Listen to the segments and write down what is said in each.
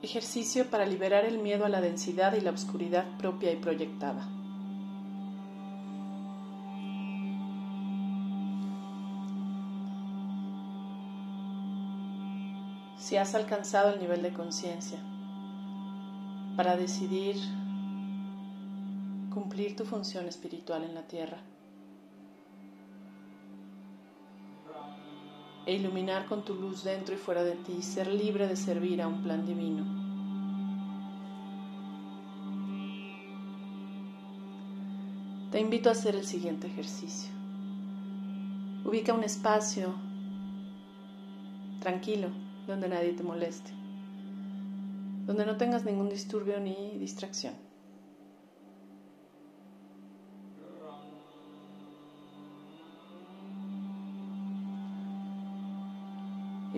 Ejercicio para liberar el miedo a la densidad y la oscuridad propia y proyectada. Si has alcanzado el nivel de conciencia para decidir cumplir tu función espiritual en la tierra e iluminar con tu luz dentro y fuera de ti, ser libre de servir a un plan divino. Te invito a hacer el siguiente ejercicio. Ubica un espacio tranquilo donde nadie te moleste, donde no tengas ningún disturbio ni distracción.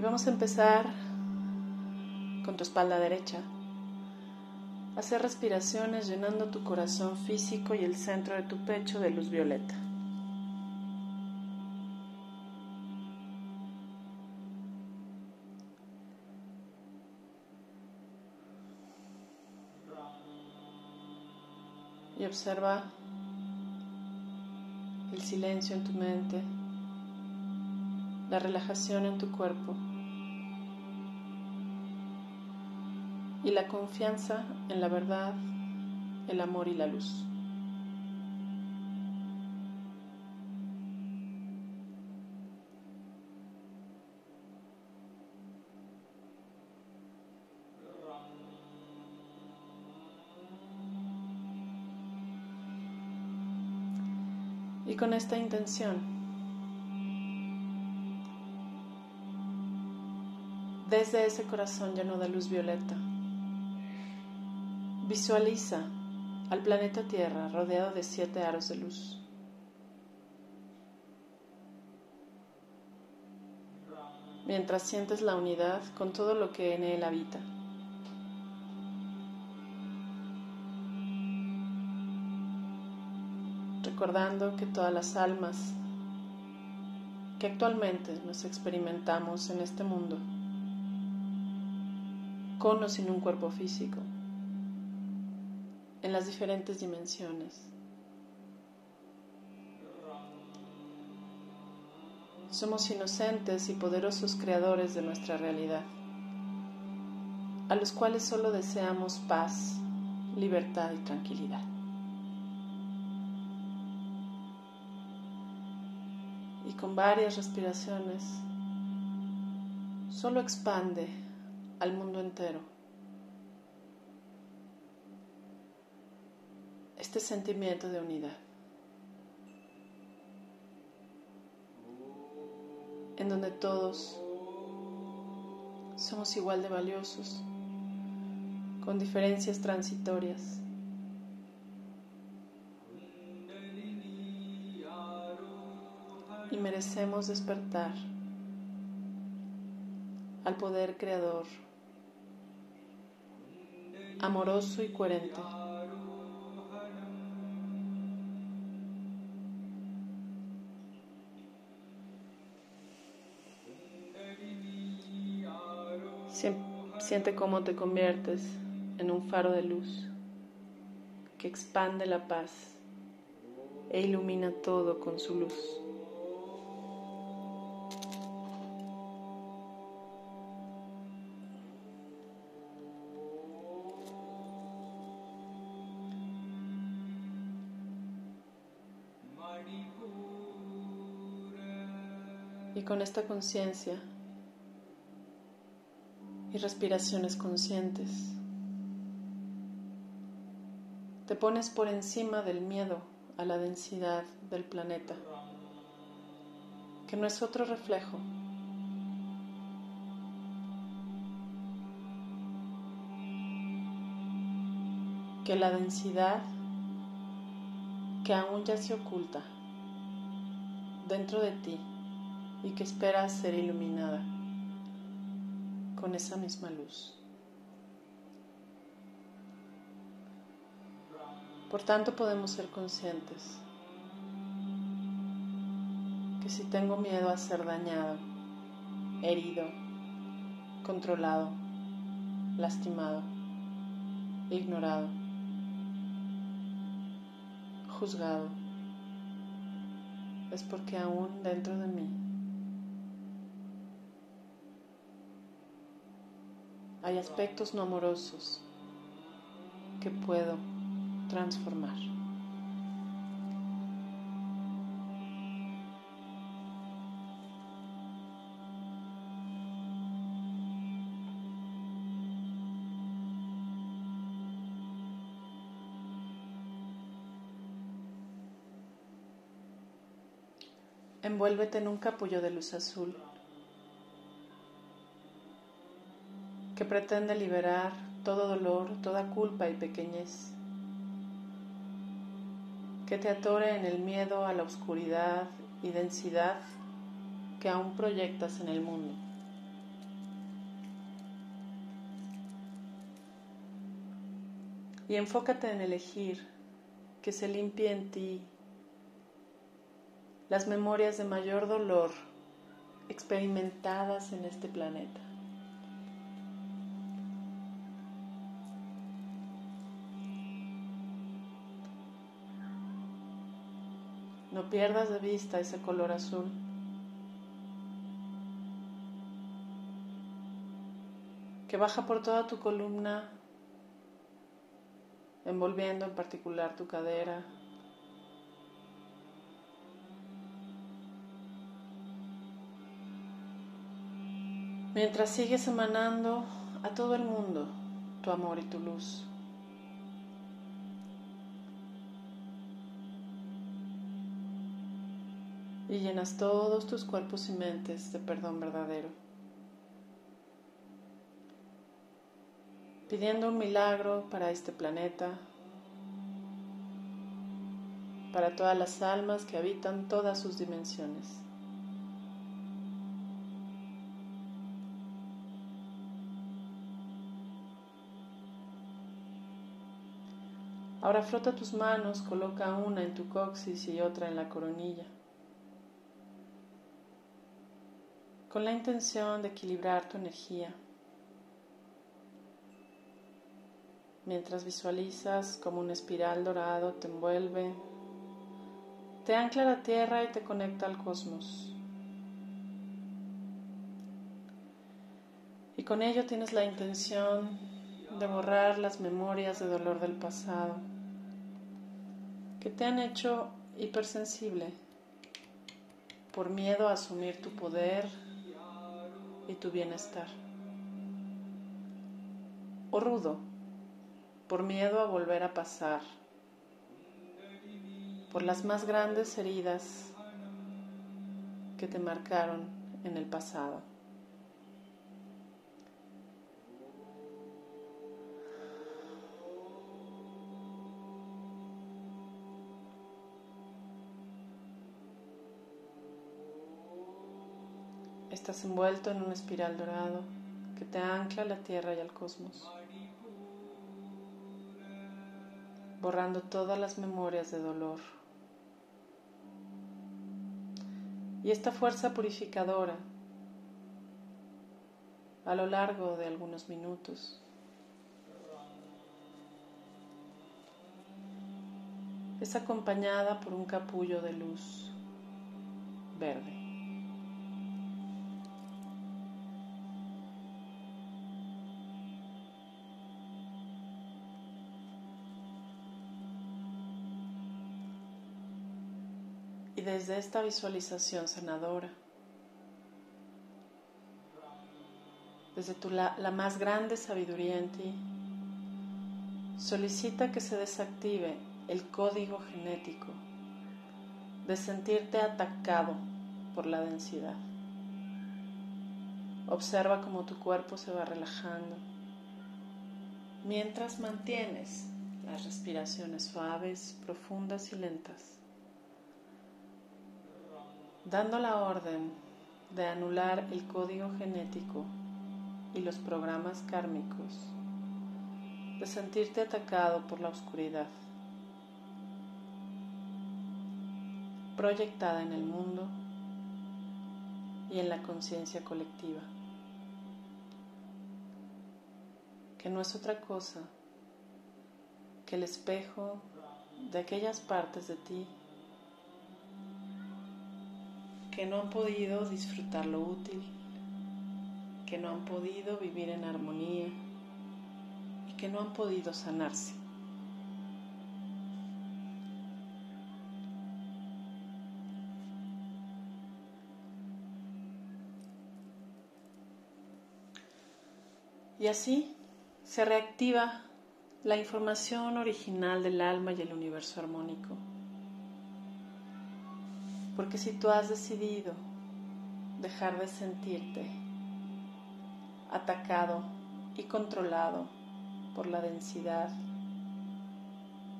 Y vamos a empezar con tu espalda derecha. Hacer respiraciones llenando tu corazón físico y el centro de tu pecho de luz violeta. Y observa el silencio en tu mente, la relajación en tu cuerpo. Y la confianza en la verdad, el amor y la luz. Y con esta intención, desde ese corazón lleno de luz violeta, Visualiza al planeta Tierra rodeado de siete aros de luz. Mientras sientes la unidad con todo lo que en él habita. Recordando que todas las almas que actualmente nos experimentamos en este mundo, con o sin un cuerpo físico, en las diferentes dimensiones. Somos inocentes y poderosos creadores de nuestra realidad, a los cuales solo deseamos paz, libertad y tranquilidad. Y con varias respiraciones, solo expande al mundo entero este sentimiento de unidad. En donde todos somos igual de valiosos, con diferencias transitorias. Y merecemos despertar al poder creador, amoroso y coherente. Siente cómo te conviertes en un faro de luz que expande la paz e ilumina todo con su luz. Y con esta conciencia respiraciones conscientes. Te pones por encima del miedo a la densidad del planeta, que no es otro reflejo que la densidad que aún ya se oculta dentro de ti y que espera ser iluminada con esa misma luz. Por tanto, podemos ser conscientes que si tengo miedo a ser dañado, herido, controlado, lastimado, ignorado, juzgado, es porque aún dentro de mí hay aspectos no amorosos que puedo transformar. Envuélvete en un capullo de luz azul que pretende liberar todo dolor, toda culpa y pequeñez, que te atore en el miedo a la oscuridad y densidad que aún proyectas en el mundo. Y enfócate en elegir que se limpie en ti las memorias de mayor dolor experimentadas en este planeta. Pierdas de vista ese color azul. que baja por toda tu columna, envolviendo en particular tu cadera, mientras sigues emanando a todo el mundo tu amor y tu luz. Y llenas todos tus cuerpos y mentes de perdón verdadero. Pidiendo un milagro para este planeta, para todas las almas que habitan todas sus dimensiones. Ahora frota tus manos, coloca una en tu coxis y otra en la coronilla. Con la intención de equilibrar tu energía. Mientras visualizas como un espiral dorado te envuelve, te ancla a la tierra y te conecta al cosmos. Y con ello tienes la intención de borrar las memorias de dolor del pasado que te han hecho hipersensible por miedo a asumir tu poder y tu bienestar. O rudo, por miedo a volver a pasar por las más grandes heridas que te marcaron en el pasado. Estás envuelto en un espiral dorado que te ancla a la tierra y al cosmos, borrando todas las memorias de dolor. Y esta fuerza purificadora, a lo largo de algunos minutos, es acompañada por un capullo de luz verde. Y desde esta visualización sanadora, desde tu, la, la más grande sabiduría en ti, solicita que se desactive el código genético de sentirte atacado por la densidad. Observa cómo tu cuerpo se va relajando mientras mantienes las respiraciones suaves, profundas y lentas dando la orden de anular el código genético y los programas kármicos, de sentirte atacado por la oscuridad, proyectada en el mundo y en la conciencia colectiva. que no es otra cosa que el espejo de aquellas partes de ti que no han podido disfrutar lo útil, que no han podido vivir en armonía y que no han podido sanarse. Y así se reactiva la información original del alma y el universo armónico. Porque si tú has decidido dejar de sentirte atacado y controlado por la densidad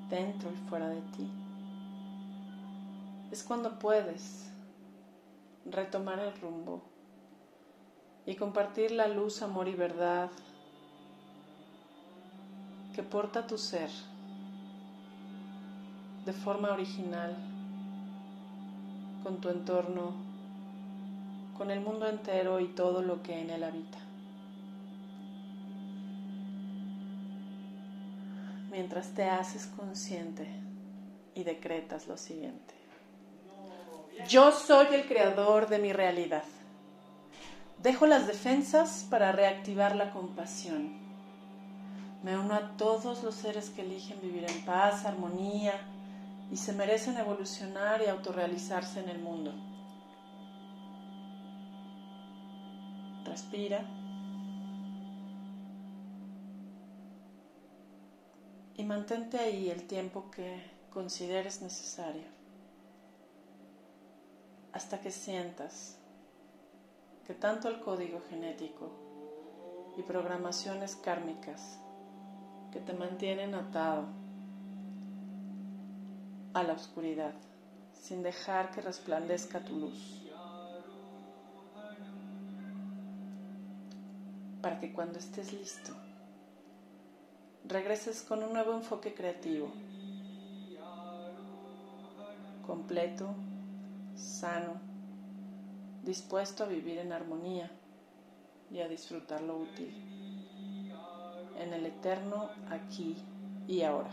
dentro y fuera de ti, es cuando puedes retomar el rumbo y compartir la luz, amor y verdad que porta tu ser de forma original con tu entorno, con el mundo entero y todo lo que en él habita. Mientras te haces consciente y decretas lo siguiente. Yo soy el creador de mi realidad. Dejo las defensas para reactivar la compasión. Me uno a todos los seres que eligen vivir en paz, armonía y se merecen evolucionar y autorrealizarse en el mundo. Respira. Y mantente ahí el tiempo que consideres necesario. Hasta que sientas que tanto el código genético y programaciones kármicas que te mantienen atado a la oscuridad, sin dejar que resplandezca tu luz. Para que cuando estés listo, regreses con un nuevo enfoque creativo, completo, sano, dispuesto a vivir en armonía y a disfrutar lo útil en el eterno aquí y ahora.